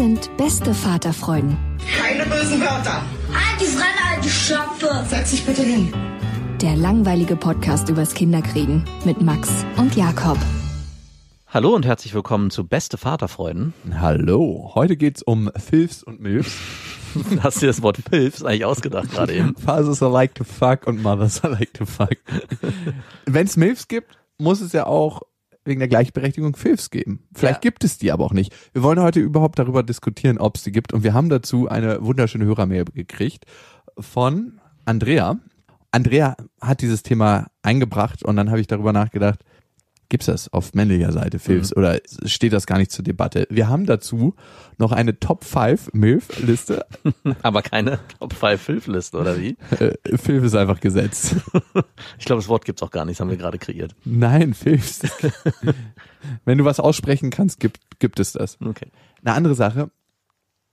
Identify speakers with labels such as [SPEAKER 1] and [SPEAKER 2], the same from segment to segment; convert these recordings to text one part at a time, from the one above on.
[SPEAKER 1] Sind beste Vaterfreuden.
[SPEAKER 2] Keine bösen Wörter.
[SPEAKER 3] Alte Fremde, alte Schöpfe.
[SPEAKER 2] Setz dich bitte hin.
[SPEAKER 1] Der langweilige Podcast übers Kinderkriegen mit Max und Jakob.
[SPEAKER 4] Hallo und herzlich willkommen zu Beste Vaterfreuden.
[SPEAKER 5] Hallo, heute geht's um Filfs und Milfs.
[SPEAKER 4] Hast du dir das Wort Filfs eigentlich ausgedacht gerade eben?
[SPEAKER 5] Fathers are like to fuck und Mothers are like to fuck. Wenn es Milfs gibt, muss es ja auch wegen der Gleichberechtigung Filfs geben. Vielleicht ja. gibt es die aber auch nicht. Wir wollen heute überhaupt darüber diskutieren, ob es die gibt. Und wir haben dazu eine wunderschöne Hörermail gekriegt von Andrea. Andrea hat dieses Thema eingebracht und dann habe ich darüber nachgedacht, Gibt's das auf männlicher Seite, Films, mhm. oder steht das gar nicht zur Debatte? Wir haben dazu noch eine Top 5 MILF-Liste.
[SPEAKER 4] Aber keine Top 5 Filf-Liste, oder wie?
[SPEAKER 5] Äh, Filf ist einfach gesetzt.
[SPEAKER 4] ich glaube, das Wort gibt's auch gar nicht, das haben wir gerade kreiert.
[SPEAKER 5] Nein, Filfs. Wenn du was aussprechen kannst, gibt, gibt es das.
[SPEAKER 4] Okay.
[SPEAKER 5] Eine andere Sache.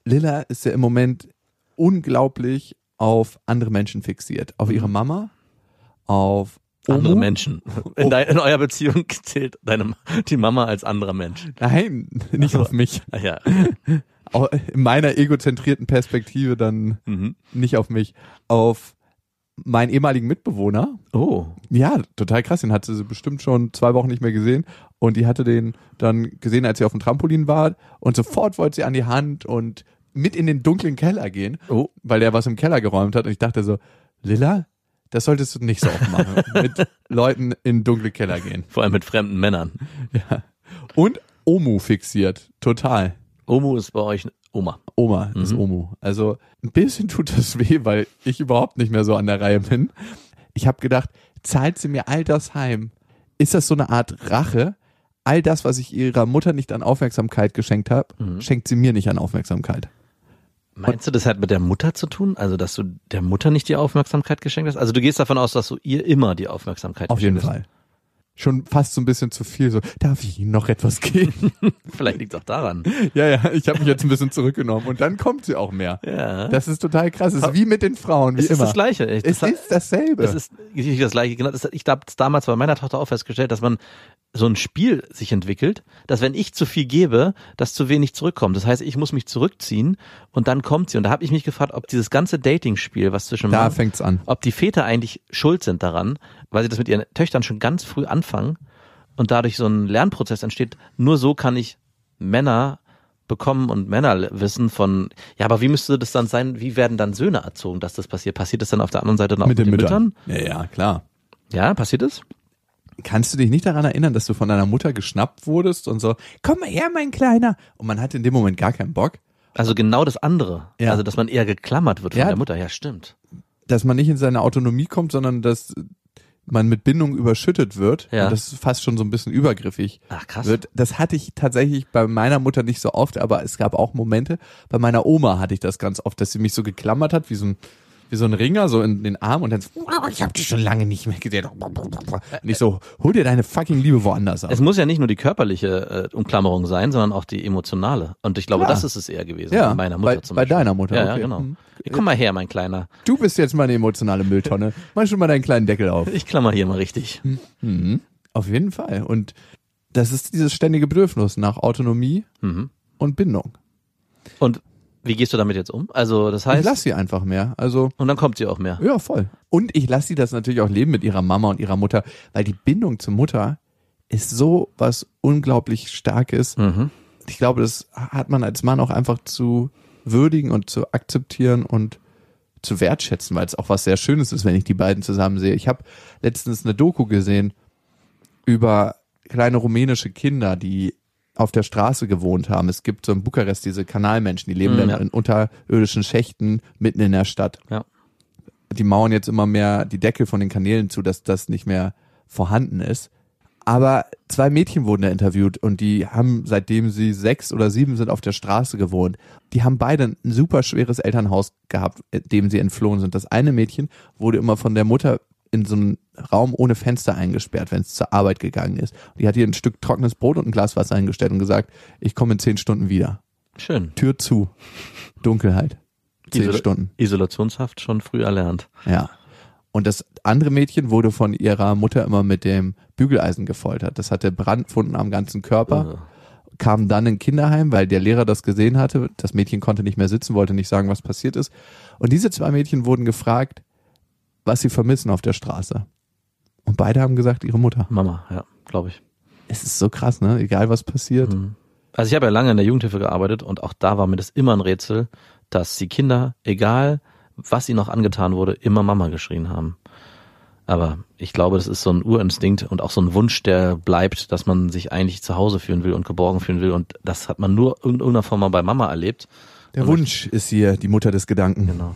[SPEAKER 5] Lilla ist ja im Moment unglaublich auf andere Menschen fixiert. Auf ihre mhm. Mama, auf
[SPEAKER 4] andere Menschen. In, dein, in eurer Beziehung zählt deine, die Mama als anderer Mensch.
[SPEAKER 5] Nein, nicht also, auf mich.
[SPEAKER 4] Ja.
[SPEAKER 5] In meiner egozentrierten Perspektive dann mhm. nicht auf mich. Auf meinen ehemaligen Mitbewohner.
[SPEAKER 4] Oh.
[SPEAKER 5] Ja, total krass. Den hatte sie bestimmt schon zwei Wochen nicht mehr gesehen. Und die hatte den dann gesehen, als sie auf dem Trampolin war. Und sofort wollte sie an die Hand und mit in den dunklen Keller gehen.
[SPEAKER 4] Oh.
[SPEAKER 5] Weil der was im Keller geräumt hat. Und ich dachte so, Lilla, das solltest du nicht so oft machen. mit Leuten in dunkle Keller gehen.
[SPEAKER 4] Vor allem mit fremden Männern.
[SPEAKER 5] Ja. Und Omu fixiert. Total.
[SPEAKER 4] Omu ist bei euch Oma.
[SPEAKER 5] Oma mhm. ist Omu. Also ein bisschen tut das weh, weil ich überhaupt nicht mehr so an der Reihe bin. Ich habe gedacht, zahlt sie mir all das heim? Ist das so eine Art Rache? All das, was ich ihrer Mutter nicht an Aufmerksamkeit geschenkt habe, mhm. schenkt sie mir nicht an Aufmerksamkeit.
[SPEAKER 4] Meinst du, das hat mit der Mutter zu tun? Also, dass du der Mutter nicht die Aufmerksamkeit geschenkt hast? Also, du gehst davon aus, dass du ihr immer die Aufmerksamkeit
[SPEAKER 5] Auf jeden Fall. Schon fast so ein bisschen zu viel, so, darf ich Ihnen noch etwas geben?
[SPEAKER 4] Vielleicht liegt es auch daran.
[SPEAKER 5] Ja, ja, ich habe mich jetzt ein bisschen zurückgenommen und dann kommt sie auch mehr.
[SPEAKER 4] Ja.
[SPEAKER 5] Das ist total krass. Es ist wie mit den Frauen, wie
[SPEAKER 4] es
[SPEAKER 5] immer.
[SPEAKER 4] Es ist das Gleiche.
[SPEAKER 5] Echt. Es das ist dasselbe.
[SPEAKER 4] Es ist nicht das Gleiche. Genau, ich habe damals bei meiner Tochter auch festgestellt, dass man so ein Spiel sich entwickelt, dass wenn ich zu viel gebe, dass zu wenig zurückkommt. Das heißt, ich muss mich zurückziehen und dann kommt sie. Und da habe ich mich gefragt, ob dieses ganze Dating-Spiel, was zwischen
[SPEAKER 5] da fängt's an,
[SPEAKER 4] ob die Väter eigentlich schuld sind daran, weil sie das mit ihren Töchtern schon ganz früh anfangen und dadurch so ein Lernprozess entsteht. Nur so kann ich Männer bekommen und Männer wissen von, ja, aber wie müsste das dann sein, wie werden dann Söhne erzogen, dass das passiert? Passiert das dann auf der anderen Seite noch
[SPEAKER 5] mit, mit den, Müttern? Müttern? Ja, ja, klar.
[SPEAKER 4] Ja, passiert es?
[SPEAKER 5] Kannst du dich nicht daran erinnern, dass du von deiner Mutter geschnappt wurdest und so, komm mal her, mein Kleiner. Und man hatte in dem Moment gar keinen Bock.
[SPEAKER 4] Also genau das andere. Ja. Also, dass man eher geklammert wird von ja, der Mutter. Ja, stimmt.
[SPEAKER 5] Dass man nicht in seine Autonomie kommt, sondern dass man mit Bindung überschüttet wird. Ja. Und das fast schon so ein bisschen übergriffig
[SPEAKER 4] Ach, krass.
[SPEAKER 5] wird. Das hatte ich tatsächlich bei meiner Mutter nicht so oft, aber es gab auch Momente. Bei meiner Oma hatte ich das ganz oft, dass sie mich so geklammert hat, wie so ein wie so ein Ringer so in den Arm und dann so, oh, ich hab dich schon lange nicht mehr gesehen. Und ich so, hol dir deine fucking Liebe woanders ab.
[SPEAKER 4] Es muss ja nicht nur die körperliche äh, Umklammerung sein, sondern auch die emotionale. Und ich glaube, ja. das ist es eher gewesen.
[SPEAKER 5] Ja,
[SPEAKER 4] bei meiner Mutter
[SPEAKER 5] bei,
[SPEAKER 4] zum
[SPEAKER 5] Beispiel. Bei deiner Mutter,
[SPEAKER 4] ja,
[SPEAKER 5] okay.
[SPEAKER 4] ja genau. Mhm. Komm mal her, mein Kleiner.
[SPEAKER 5] Du bist jetzt meine emotionale Mülltonne. Mach schon mal deinen kleinen Deckel auf.
[SPEAKER 4] Ich klammer hier mal richtig.
[SPEAKER 5] Mhm. Auf jeden Fall. Und das ist dieses ständige Bedürfnis nach Autonomie mhm. und Bindung.
[SPEAKER 4] Und Wie gehst du damit jetzt um? Also das
[SPEAKER 5] Ich
[SPEAKER 4] heißt,
[SPEAKER 5] lasse sie einfach mehr. Also
[SPEAKER 4] und dann kommt sie auch mehr.
[SPEAKER 5] Ja, voll. Und ich lasse sie das natürlich auch leben mit ihrer Mama und ihrer Mutter, weil die Bindung zur Mutter ist so was unglaublich Starkes.
[SPEAKER 4] Mhm.
[SPEAKER 5] Ich glaube, das hat man als Mann auch einfach zu würdigen und zu akzeptieren und zu wertschätzen, weil es auch was sehr Schönes ist, wenn ich die beiden zusammen sehe. Ich habe letztens eine Doku gesehen über kleine rumänische Kinder, die auf der Straße gewohnt haben. Es gibt so in Bukarest diese Kanalmenschen, die leben
[SPEAKER 4] Mm,
[SPEAKER 5] dann
[SPEAKER 4] ja.
[SPEAKER 5] in unterirdischen Schächten mitten in der Stadt
[SPEAKER 4] Ja.
[SPEAKER 5] die mauern jetzt immer mehr die Deckel von den Kanälen zu, dass das nicht mehr vorhanden ist. Aber zwei Mädchen wurden da interviewt und die haben, seitdem sie sechs oder sieben sind, auf der Straße gewohnt. Die haben beide ein super schweres Elternhaus gehabt, dem sie entflohen sind. Das eine Mädchen wurde immer von der Mutter in so einen Raum ohne Fenster eingesperrt, wenn es zur Arbeit gegangen ist. Die hat ihr ein Stück trockenes Brot und ein Glas Wasser eingestellt und gesagt, ich komme in zehn Stunden wieder.
[SPEAKER 4] Schön.
[SPEAKER 5] Tür zu. Dunkelheit. Zehn
[SPEAKER 4] Isola-
[SPEAKER 5] Stunden.
[SPEAKER 4] Isolationshaft schon früh erlernt.
[SPEAKER 5] Ja. Und das andere Mädchen wurde von ihrer Mutter immer mit dem Bügeleisen gefoltert. Das hatte Brandfunden am ganzen Körper, kam dann in Kinderheim, weil der Lehrer das gesehen hatte. Das Mädchen konnte nicht mehr sitzen, wollte nicht sagen, was passiert ist. Und diese zwei Mädchen wurden gefragt, was sie vermissen auf der Straße. Und beide haben gesagt, ihre Mutter.
[SPEAKER 4] Mama, ja, glaube ich.
[SPEAKER 5] Es ist so krass, ne? Egal was passiert.
[SPEAKER 4] Mhm. Also ich habe ja lange in der Jugendhilfe gearbeitet und auch da war mir das immer ein Rätsel, dass die Kinder, egal was ihnen noch angetan wurde, immer Mama geschrien haben. Aber ich glaube, das ist so ein Urinstinkt und auch so ein Wunsch, der bleibt, dass man sich eigentlich zu Hause fühlen will und geborgen fühlen will. Und das hat man nur in irgendeiner Form mal bei Mama erlebt.
[SPEAKER 5] Der
[SPEAKER 4] Und
[SPEAKER 5] Wunsch ist hier die Mutter des Gedanken.
[SPEAKER 4] Genau.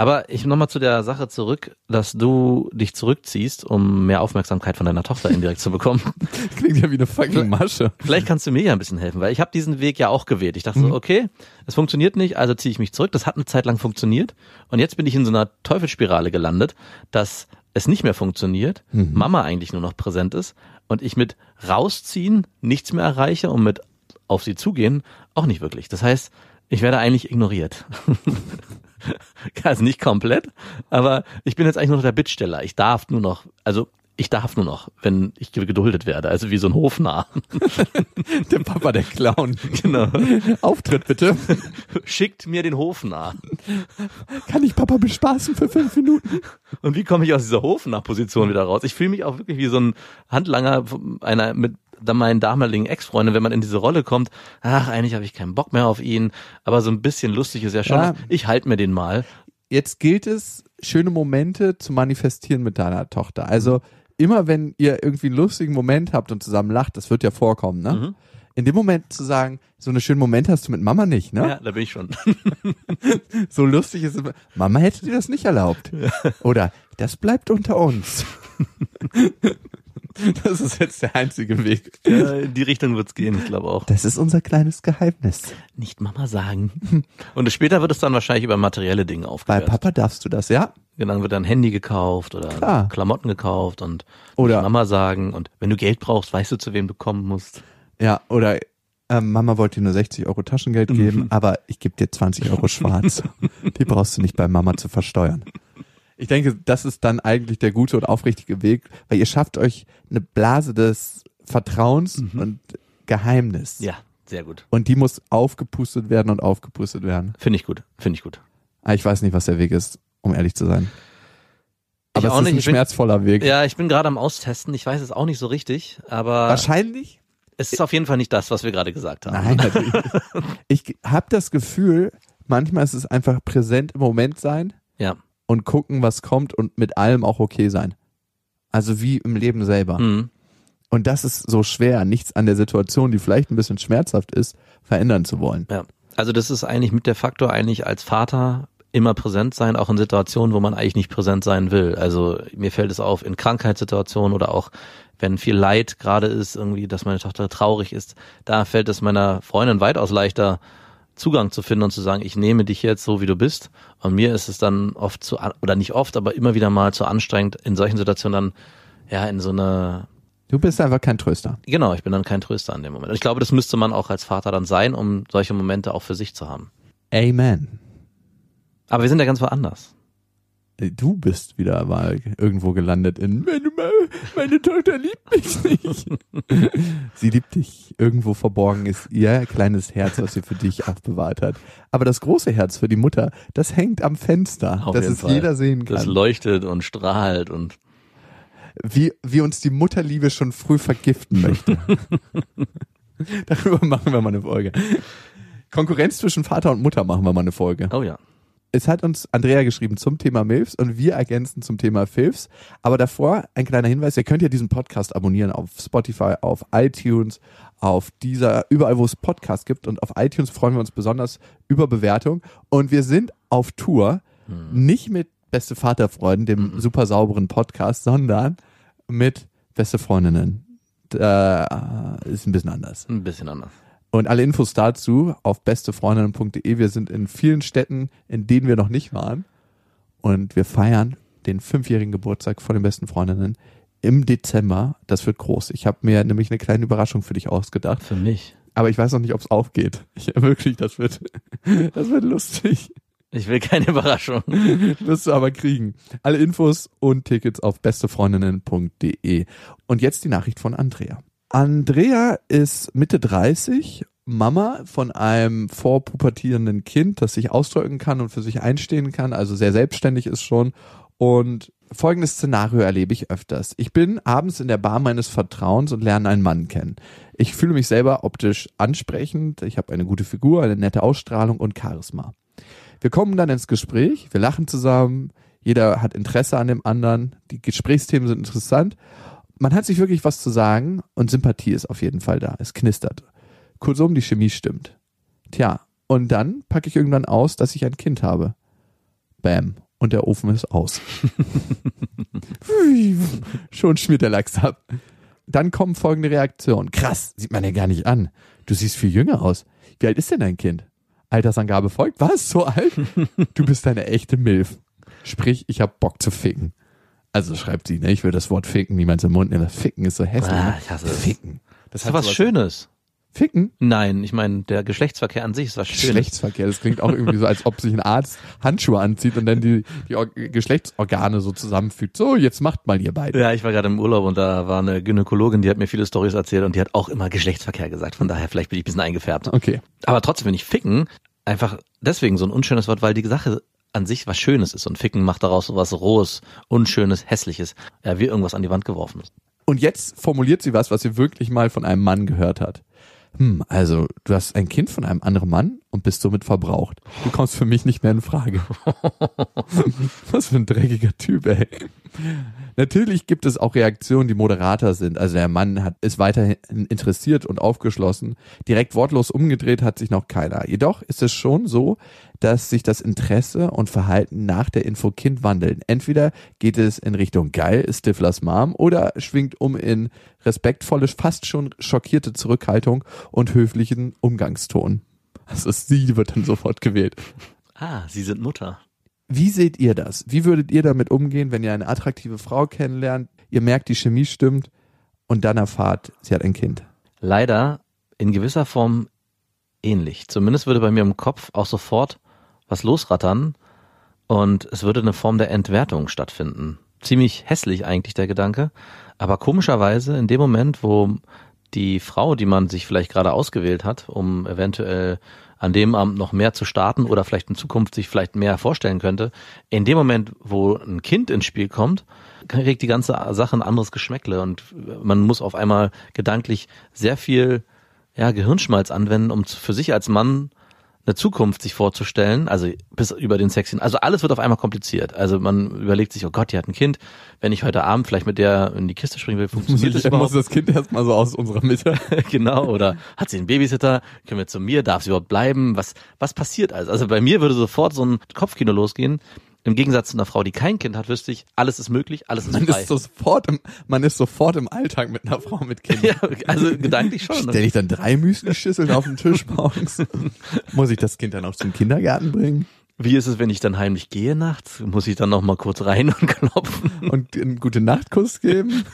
[SPEAKER 4] Aber ich nochmal zu der Sache zurück, dass du dich zurückziehst, um mehr Aufmerksamkeit von deiner Tochter indirekt zu bekommen.
[SPEAKER 5] Klingt ja wie eine fucking Masche.
[SPEAKER 4] Vielleicht kannst du mir ja ein bisschen helfen, weil ich habe diesen Weg ja auch gewählt. Ich dachte so, okay, es funktioniert nicht, also ziehe ich mich zurück. Das hat eine Zeit lang funktioniert und jetzt bin ich in so einer Teufelsspirale gelandet, dass es nicht mehr funktioniert, Mama eigentlich nur noch präsent ist und ich mit rausziehen nichts mehr erreiche und mit auf sie zugehen auch nicht wirklich. Das heißt, ich werde eigentlich ignoriert. also nicht komplett, aber ich bin jetzt eigentlich nur noch der Bittsteller. Ich darf nur noch, also ich darf nur noch, wenn ich geduldet werde, also wie so ein Hofnarr.
[SPEAKER 5] Der Papa, der Clown.
[SPEAKER 4] Genau.
[SPEAKER 5] Auftritt bitte.
[SPEAKER 4] Schickt mir den Hofnarr.
[SPEAKER 5] Kann ich Papa bespaßen für fünf Minuten?
[SPEAKER 4] Und wie komme ich aus dieser Hofnarr-Position wieder raus? Ich fühle mich auch wirklich wie so ein Handlanger einer mit dann meinen damaligen Ex-Freundin, wenn man in diese Rolle kommt, ach, eigentlich habe ich keinen Bock mehr auf ihn, aber so ein bisschen lustig ist ja schon.
[SPEAKER 5] Ja.
[SPEAKER 4] Ich halte mir den mal.
[SPEAKER 5] Jetzt gilt es, schöne Momente zu manifestieren mit deiner Tochter. Also immer wenn ihr irgendwie einen lustigen Moment habt und zusammen lacht, das wird ja vorkommen, ne?
[SPEAKER 4] Mhm.
[SPEAKER 5] In dem Moment zu sagen, so eine schönen Moment hast du mit Mama nicht, ne?
[SPEAKER 4] Ja, da bin ich schon.
[SPEAKER 5] So lustig ist es. Mama hätte dir das nicht erlaubt. Oder das bleibt unter uns. Das ist jetzt der einzige Weg.
[SPEAKER 4] Ja, in die Richtung wird's gehen, ich glaube auch.
[SPEAKER 5] Das ist unser kleines Geheimnis.
[SPEAKER 4] Nicht Mama sagen. Und später wird es dann wahrscheinlich über materielle Dinge
[SPEAKER 5] Bei
[SPEAKER 4] aufgehört.
[SPEAKER 5] Papa darfst du das, ja?
[SPEAKER 4] Genau, Dann wird dann Handy gekauft oder
[SPEAKER 5] Klar.
[SPEAKER 4] Klamotten gekauft und
[SPEAKER 5] Oder-
[SPEAKER 4] Mama sagen. Und wenn du Geld brauchst, weißt du, zu wem du kommen musst.
[SPEAKER 5] Ja, oder ähm, Mama wollte dir nur 60 Euro Taschengeld geben, aber ich gebe dir 20 Euro schwarz. Die brauchst du nicht bei Mama zu versteuern. Ich denke, das ist dann eigentlich der gute und aufrichtige Weg, weil ihr schafft euch eine Blase des Vertrauens und Geheimnis.
[SPEAKER 4] Ja, sehr gut.
[SPEAKER 5] Und die muss aufgepustet werden und aufgepustet werden.
[SPEAKER 4] Finde ich gut. Finde ich gut.
[SPEAKER 5] Aber ich weiß nicht, was der Weg ist, um ehrlich zu sein. Aber
[SPEAKER 4] auch
[SPEAKER 5] es ist
[SPEAKER 4] nicht.
[SPEAKER 5] ein
[SPEAKER 4] Ich bin-
[SPEAKER 5] schmerzvoller Weg.
[SPEAKER 4] Ja, ich bin gerade am Austesten. Ich weiß es auch nicht so richtig, aber
[SPEAKER 5] Wahrscheinlich
[SPEAKER 4] es ist auf jeden Fall nicht das, was wir gerade gesagt haben.
[SPEAKER 5] Nein, natürlich. ich habe das Gefühl, manchmal ist es einfach präsent im Moment sein
[SPEAKER 4] Ja.
[SPEAKER 5] Und gucken, was kommt und mit allem auch okay sein. Also wie im Leben selber.
[SPEAKER 4] Mhm.
[SPEAKER 5] Und das ist so schwer, nichts an der Situation, die vielleicht ein bisschen schmerzhaft ist, verändern zu wollen.
[SPEAKER 4] Ja. Also das ist eigentlich mit der Faktor eigentlich als Vater immer präsent sein, auch in Situationen, wo man eigentlich nicht präsent sein will. Also mir fällt es auf in Krankheitssituationen oder auch wenn viel Leid gerade ist, irgendwie, dass meine Tochter traurig ist, da fällt es meiner Freundin weitaus leichter, Zugang zu finden und zu sagen, ich nehme dich jetzt so, wie du bist. Und mir ist es dann oft zu, oder nicht oft, aber immer wieder mal zu anstrengend, in solchen Situationen dann, ja, in so eine,
[SPEAKER 5] Du bist einfach kein Tröster.
[SPEAKER 4] genau, ich bin dann kein Tröster an dem Moment. Und ich glaube, das müsste man auch als Vater dann sein, um solche Momente auch für sich zu haben.
[SPEAKER 5] Amen.
[SPEAKER 4] Aber wir sind ja ganz woanders.
[SPEAKER 5] Du bist wieder mal irgendwo gelandet in meine, meine Tochter liebt mich nicht. Sie liebt dich. Irgendwo verborgen ist ihr kleines Herz, was sie für dich aufbewahrt hat. Aber das große Herz für die Mutter, das hängt am Fenster,
[SPEAKER 4] Auf
[SPEAKER 5] dass es
[SPEAKER 4] Fall.
[SPEAKER 5] jeder sehen
[SPEAKER 4] Das
[SPEAKER 5] kann.
[SPEAKER 4] leuchtet und strahlt und
[SPEAKER 5] Wie, wie uns die Mutterliebe schon früh vergiften möchte. Darüber machen wir mal eine Folge. Konkurrenz zwischen Vater und Mutter machen wir mal eine Folge.
[SPEAKER 4] oh ja.
[SPEAKER 5] Es hat uns Andrea geschrieben zum Thema MILFs und wir ergänzen zum Thema FILFs. Aber davor ein kleiner Hinweis, ihr könnt ja diesen Podcast abonnieren auf Spotify, auf iTunes, auf dieser, überall wo es Podcasts gibt. Und auf iTunes freuen wir uns besonders über Bewertung. Und wir sind auf Tour, nicht mit Beste Vaterfreunden, dem super sauberen Podcast, sondern mit Beste Freundinnen. Da ist ein bisschen anders.
[SPEAKER 4] Ein bisschen anders.
[SPEAKER 5] Und alle Infos dazu auf bestefreundinnen.de. Wir sind in vielen Städten, in denen wir noch nicht waren. Und wir feiern den fünfjährigen Geburtstag von den besten Freundinnen im Dezember. Das wird groß. Ich habe mir nämlich eine kleine Überraschung für dich ausgedacht.
[SPEAKER 4] Für mich.
[SPEAKER 5] Aber ich weiß noch nicht, ob es aufgeht. Ich, wirklich, das wird, das wird lustig.
[SPEAKER 4] Ich will keine Überraschung.
[SPEAKER 5] Wirst du aber kriegen. Alle Infos und Tickets auf bestefreundinnen.de. Und jetzt die Nachricht von Andrea. Andrea ist Mitte 30, Mama von einem vorpubertierenden Kind, das sich ausdrücken kann und für sich einstehen kann, also sehr selbstständig ist schon. Und folgendes Szenario erlebe ich öfters. Ich bin abends in der Bar meines Vertrauens und lerne einen Mann kennen. Ich fühle mich selber optisch ansprechend, ich habe eine gute Figur, eine nette Ausstrahlung und Charisma. Wir kommen dann ins Gespräch, wir lachen zusammen, jeder hat Interesse an dem anderen, die Gesprächsthemen sind interessant. Man hat sich wirklich was zu sagen und Sympathie ist auf jeden Fall da. Es knistert. Kurzum, die Chemie stimmt. Tja, und dann packe ich irgendwann aus, dass ich ein Kind habe. Bam. Und der Ofen ist aus. Schon schmiert der Lachs ab. Dann kommen folgende Reaktionen. Krass, sieht man ja gar nicht an. Du siehst viel jünger aus. Wie alt ist denn dein Kind? Altersangabe folgt. Was? So alt? Du bist eine echte Milf. Sprich, ich hab Bock zu ficken. Also schreibt sie, ne? Ich will das Wort ficken niemals im Mund nehmen. Das Ficken ist so hässlich.
[SPEAKER 4] Ah,
[SPEAKER 5] ne?
[SPEAKER 4] ich hasse es.
[SPEAKER 5] Ficken.
[SPEAKER 4] Das ist was Schönes.
[SPEAKER 5] Ficken?
[SPEAKER 4] Nein, ich meine, der Geschlechtsverkehr an sich ist was Schönes.
[SPEAKER 5] Geschlechtsverkehr. Das klingt auch irgendwie so, als ob sich ein Arzt Handschuhe anzieht und dann die, die Or Geschlechtsorgane so zusammenfügt. So, jetzt macht mal ihr beide.
[SPEAKER 4] Ja, ich war gerade im Urlaub und da war eine Gynäkologin, die hat mir viele Stories erzählt und die hat auch immer Geschlechtsverkehr gesagt. Von daher vielleicht bin ich ein bisschen eingefärbt.
[SPEAKER 5] Okay.
[SPEAKER 4] Aber trotzdem finde ich Ficken einfach deswegen so ein unschönes Wort, weil die Sache an sich was Schönes ist und Ficken macht daraus was Rohes, Unschönes, Hässliches. Ja, wie irgendwas an die Wand geworfen ist.
[SPEAKER 5] Und jetzt formuliert sie was, was sie wirklich mal von einem Mann gehört hat. Hm, also, du hast ein Kind von einem anderen Mann und bist somit verbraucht. Du kommst für mich nicht mehr in Frage. was für ein dreckiger Typ, ey. Natürlich gibt es auch Reaktionen, die moderater sind. Also der Mann hat, ist weiterhin interessiert und aufgeschlossen. Direkt wortlos umgedreht hat sich noch keiner. Jedoch ist es schon so, dass sich das Interesse und Verhalten nach der Info Kind wandeln. Entweder geht es in Richtung geil, ist Stiflers Mom oder schwingt um in respektvolle, fast schon schockierte Zurückhaltung und höflichen Umgangston. Also sie wird dann sofort gewählt.
[SPEAKER 4] Ah, Sie sind Mutter.
[SPEAKER 5] Wie seht ihr das? Wie würdet ihr damit umgehen, wenn ihr eine attraktive Frau kennenlernt, ihr merkt, die Chemie stimmt und dann erfahrt, sie hat ein Kind?
[SPEAKER 4] Leider in gewisser Form ähnlich. Zumindest würde bei mir im Kopf auch sofort was losrattern und es würde eine Form der Entwertung stattfinden. Ziemlich hässlich eigentlich der Gedanke, aber komischerweise in dem Moment, wo die Frau, die man sich vielleicht gerade ausgewählt hat, um eventuell an dem Abend noch mehr zu starten oder vielleicht in Zukunft sich vielleicht mehr vorstellen könnte, in dem Moment, wo ein Kind ins Spiel kommt, kriegt die ganze Sache ein anderes Geschmäckle und man muss auf einmal gedanklich sehr viel ja, Gehirnschmalz anwenden, um für sich als Mann eine Zukunft sich vorzustellen, also bis über den Sex hin. Also alles wird auf einmal kompliziert. Also man überlegt sich, oh Gott, die hat ein Kind. Wenn ich heute Abend vielleicht mit der in die Kiste springen will, funktioniert das
[SPEAKER 5] Ich muss
[SPEAKER 4] überhaupt?
[SPEAKER 5] das Kind erstmal so aus unserer Mitte.
[SPEAKER 4] genau, oder hat sie einen Babysitter? Können wir zu mir? Darf sie überhaupt bleiben? Was, was passiert also? Also bei mir würde sofort so ein Kopfkino losgehen. Im Gegensatz zu einer Frau, die kein Kind hat, wüsste ich, alles ist möglich, alles ist
[SPEAKER 5] Man
[SPEAKER 4] frei.
[SPEAKER 5] ist sofort im, man ist sofort im Alltag mit einer Frau mit Kind.
[SPEAKER 4] ja, also gedanklich schon.
[SPEAKER 5] Stell ich dann drei Müsli-Schüsseln auf den Tisch morgens? Muss ich das Kind dann auch zum Kindergarten bringen?
[SPEAKER 4] Wie ist es, wenn ich dann heimlich gehe nachts? Muss ich dann noch mal kurz rein und klopfen?
[SPEAKER 5] Und einen gute Nachtkuss geben?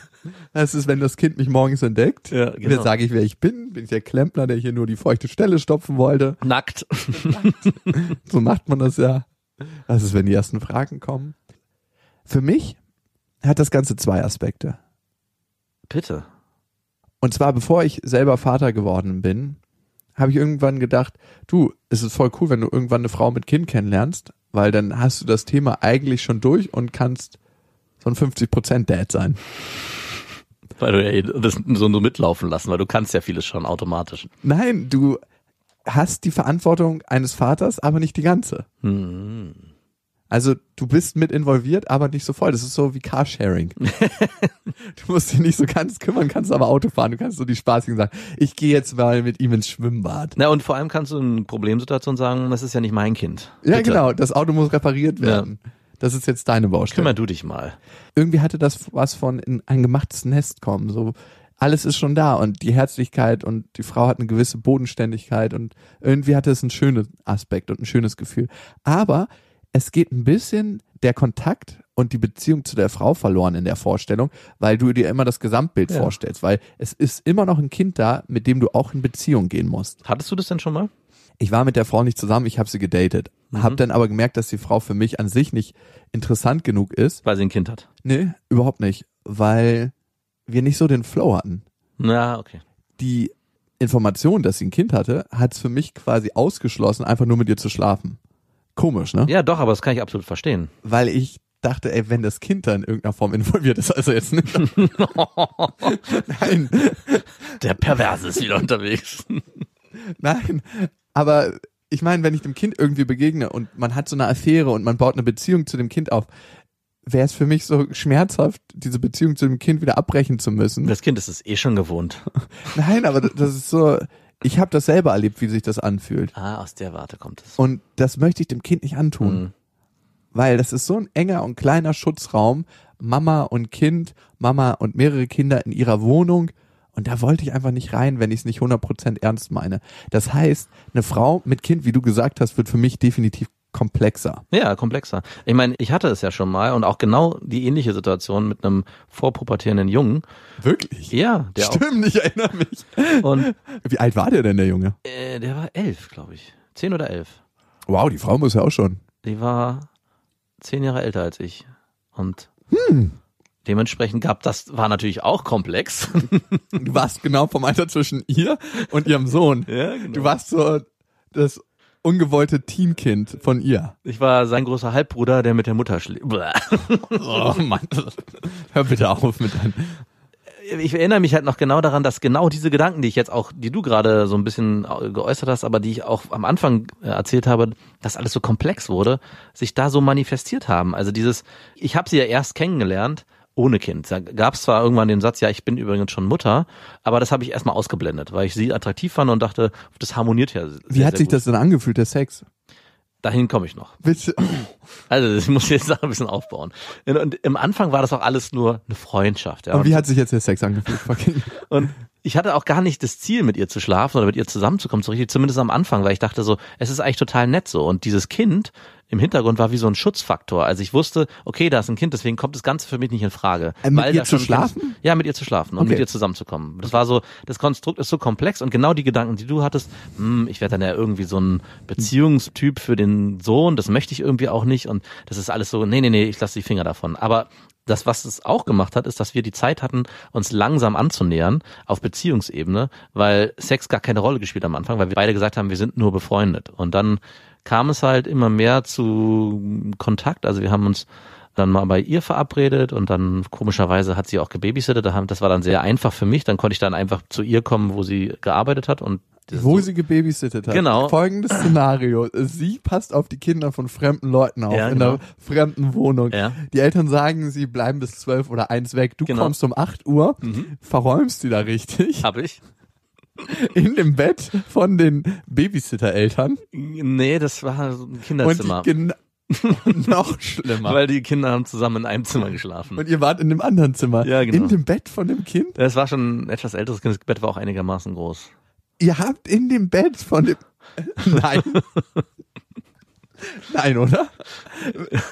[SPEAKER 5] Das ist, wenn das Kind mich morgens entdeckt.
[SPEAKER 4] Ja, genau.
[SPEAKER 5] Dann sage ich, wer ich bin. Bin ich der Klempner, der hier nur die feuchte Stelle stopfen wollte.
[SPEAKER 4] Nackt.
[SPEAKER 5] So macht man das ja. Das ist, wenn die ersten Fragen kommen. Für mich hat das Ganze zwei Aspekte.
[SPEAKER 4] Bitte.
[SPEAKER 5] Und zwar bevor ich selber Vater geworden bin, habe ich irgendwann gedacht, du, es ist voll cool, wenn du irgendwann eine Frau mit Kind kennenlernst, weil dann hast du das Thema eigentlich schon durch und kannst so ein 50% Dad sein.
[SPEAKER 4] Weil du ja eh das so nur mitlaufen lassen, weil du kannst ja vieles schon automatisch.
[SPEAKER 5] Nein, du hast die Verantwortung eines Vaters, aber nicht die ganze.
[SPEAKER 4] Hm.
[SPEAKER 5] Also du bist mit involviert, aber nicht so voll. Das ist so wie Carsharing. du musst dich nicht so ganz kümmern, kannst aber Auto fahren. Du kannst so die spaßigen sagen, ich gehe jetzt mal mit ihm ins Schwimmbad.
[SPEAKER 4] Na und vor allem kannst du in Problemsituationen sagen, das ist ja nicht mein Kind.
[SPEAKER 5] Ja,
[SPEAKER 4] Bitte.
[SPEAKER 5] genau. Das Auto muss repariert werden. Das ist jetzt deine Baustelle.
[SPEAKER 4] Kümmer du dich mal.
[SPEAKER 5] Irgendwie hatte das was von in ein gemachtes Nest kommen. So alles ist schon da und die Herzlichkeit und die Frau hat eine gewisse Bodenständigkeit und irgendwie hatte es einen schönen Aspekt und ein schönes Gefühl. Aber es geht ein bisschen der Kontakt und die Beziehung zu der Frau verloren in der Vorstellung, weil du dir immer das Gesamtbild
[SPEAKER 4] Ja.
[SPEAKER 5] vorstellst, weil es ist immer noch ein Kind da, mit dem du auch in Beziehung gehen musst.
[SPEAKER 4] Hattest du das denn schon mal?
[SPEAKER 5] Ich war mit der Frau nicht zusammen, ich habe sie gedatet.
[SPEAKER 4] Mhm.
[SPEAKER 5] Hab dann aber gemerkt, dass die Frau für mich an sich nicht interessant genug ist.
[SPEAKER 4] Weil sie ein Kind hat.
[SPEAKER 5] Nee, überhaupt nicht, weil wir nicht so den Flow hatten.
[SPEAKER 4] Na, okay.
[SPEAKER 5] Die Information, dass sie ein Kind hatte, hat es für mich quasi ausgeschlossen, einfach nur mit ihr zu schlafen. Komisch, ne?
[SPEAKER 4] Ja, doch, aber das kann ich absolut verstehen.
[SPEAKER 5] Weil ich dachte, ey, wenn das Kind da in irgendeiner Form involviert ist, also jetzt nicht. nein,
[SPEAKER 4] Der Perverse ist wieder unterwegs.
[SPEAKER 5] nein. Aber ich meine, wenn ich dem Kind irgendwie begegne und man hat so eine Affäre und man baut eine Beziehung zu dem Kind auf, wäre es für mich so schmerzhaft, diese Beziehung zu dem Kind wieder abbrechen zu müssen.
[SPEAKER 4] Das Kind ist es eh schon gewohnt.
[SPEAKER 5] Nein, aber das ist so, ich habe das selber erlebt, wie sich das anfühlt.
[SPEAKER 4] Ah, aus der Warte kommt es.
[SPEAKER 5] Und das möchte ich dem Kind nicht antun.
[SPEAKER 4] Mhm.
[SPEAKER 5] Weil das ist so ein enger und kleiner Schutzraum. Mama und Kind, Mama und mehrere Kinder in ihrer Wohnung. Und da wollte ich einfach nicht rein, wenn ich es nicht 100% ernst meine. Das heißt, eine Frau mit Kind, wie du gesagt hast, wird für mich definitiv komplexer.
[SPEAKER 4] Ja, komplexer. Ich meine, ich hatte es ja schon mal und auch genau die ähnliche Situation mit einem vorpubertierenden Jungen.
[SPEAKER 5] Wirklich?
[SPEAKER 4] Ja, der
[SPEAKER 5] Stimmt, ich erinnere mich.
[SPEAKER 4] auch. Und
[SPEAKER 5] Wie alt war der denn, der Junge?
[SPEAKER 4] äh, der war elf, glaube ich. Zehn oder elf.
[SPEAKER 5] Wow, die Frau muss ja auch schon.
[SPEAKER 4] Die war zehn Jahre älter als ich. Und
[SPEAKER 5] Hm.
[SPEAKER 4] dementsprechend gab das, war natürlich auch komplex.
[SPEAKER 5] Du warst genau vom Alter zwischen ihr und ihrem Sohn.
[SPEAKER 4] Ja, genau.
[SPEAKER 5] Du warst so das ungewollte Teenkind von ihr.
[SPEAKER 4] Ich war sein großer Halbbruder, der mit der Mutter schläft.
[SPEAKER 5] Oh Mann. Hör bitte auf mit deinem.
[SPEAKER 4] ich erinnere mich halt noch genau daran, dass genau diese Gedanken, die ich jetzt auch, die du gerade so ein bisschen geäußert hast, aber die ich auch am Anfang äh, erzählt habe, dass alles so komplex wurde, sich da so manifestiert haben. Also dieses, ich habe sie ja erst kennengelernt ohne Kind. Da gab es zwar irgendwann den Satz, ja, ich bin übrigens schon Mutter, aber das habe ich erstmal ausgeblendet, weil ich sie attraktiv fand und dachte, das harmoniert ja. Sehr,
[SPEAKER 5] Wie hat
[SPEAKER 4] sehr
[SPEAKER 5] sich
[SPEAKER 4] gut.
[SPEAKER 5] das denn angefühlt, der Sex?
[SPEAKER 4] Dahin komme ich noch.
[SPEAKER 5] Bitte.
[SPEAKER 4] Also ich muss jetzt ein bisschen aufbauen. Und, im Anfang war das auch alles nur eine Freundschaft. Ja.
[SPEAKER 5] Und wie hat sich jetzt der Sex angefühlt?
[SPEAKER 4] Und ich hatte auch gar nicht das Ziel, mit ihr zu schlafen oder mit ihr zusammenzukommen, so richtig, zumindest am Anfang, weil ich dachte so, es ist eigentlich total nett so. Und dieses Kind im Hintergrund war wie so ein Schutzfaktor. Also ich wusste, okay, da ist ein Kind, deswegen kommt das Ganze für mich nicht in Frage.
[SPEAKER 5] Äh, mit ihr zu schlafen?
[SPEAKER 4] Ja, mit ihr zu schlafen und
[SPEAKER 5] Okay.
[SPEAKER 4] mit ihr zusammenzukommen. Das war so, das Konstrukt ist so komplex und genau die Gedanken, die du hattest, hm, ich werde dann ja irgendwie so ein Beziehungstyp für den Sohn, das möchte ich irgendwie auch nicht und das ist alles so, nee, nee, nee, ich lasse die Finger davon. Aber das, was es auch gemacht hat, ist, dass wir die Zeit hatten, uns langsam anzunähern auf Beziehungsebene, weil Sex gar keine Rolle gespielt am Anfang, weil wir beide gesagt haben, wir sind nur befreundet. Und dann kam es halt immer mehr zu Kontakt. Also wir haben uns dann mal bei ihr verabredet und dann komischerweise hat sie auch gebabysittet. Das war dann sehr einfach für mich. Dann konnte ich dann einfach zu ihr kommen, wo sie gearbeitet hat und
[SPEAKER 5] Wo sie gebabysittet hat.
[SPEAKER 4] Genau.
[SPEAKER 5] Folgendes Szenario. Sie passt auf die Kinder von fremden Leuten auf
[SPEAKER 4] Ja,
[SPEAKER 5] in
[SPEAKER 4] genau.
[SPEAKER 5] einer fremden Wohnung.
[SPEAKER 4] Ja.
[SPEAKER 5] Die Eltern sagen, sie bleiben bis zwölf oder eins weg. Du
[SPEAKER 4] Genau.
[SPEAKER 5] kommst um 8 Uhr, verräumst die da richtig
[SPEAKER 4] hab ich.
[SPEAKER 5] In dem Bett von den Babysitter-Eltern.
[SPEAKER 4] Nee, das war so ein
[SPEAKER 5] Und
[SPEAKER 4] Kinderzimmer.
[SPEAKER 5] gen- noch schlimmer.
[SPEAKER 4] Weil die Kinder haben zusammen in einem Zimmer geschlafen.
[SPEAKER 5] Und ihr wart in dem anderen Zimmer.
[SPEAKER 4] Ja, genau.
[SPEAKER 5] In dem Bett von dem Kind?
[SPEAKER 4] Das war schon ein etwas älteres Kind. Das Bett war auch einigermaßen groß.
[SPEAKER 5] Ihr habt in dem Bett von dem. Nein. Nein, oder?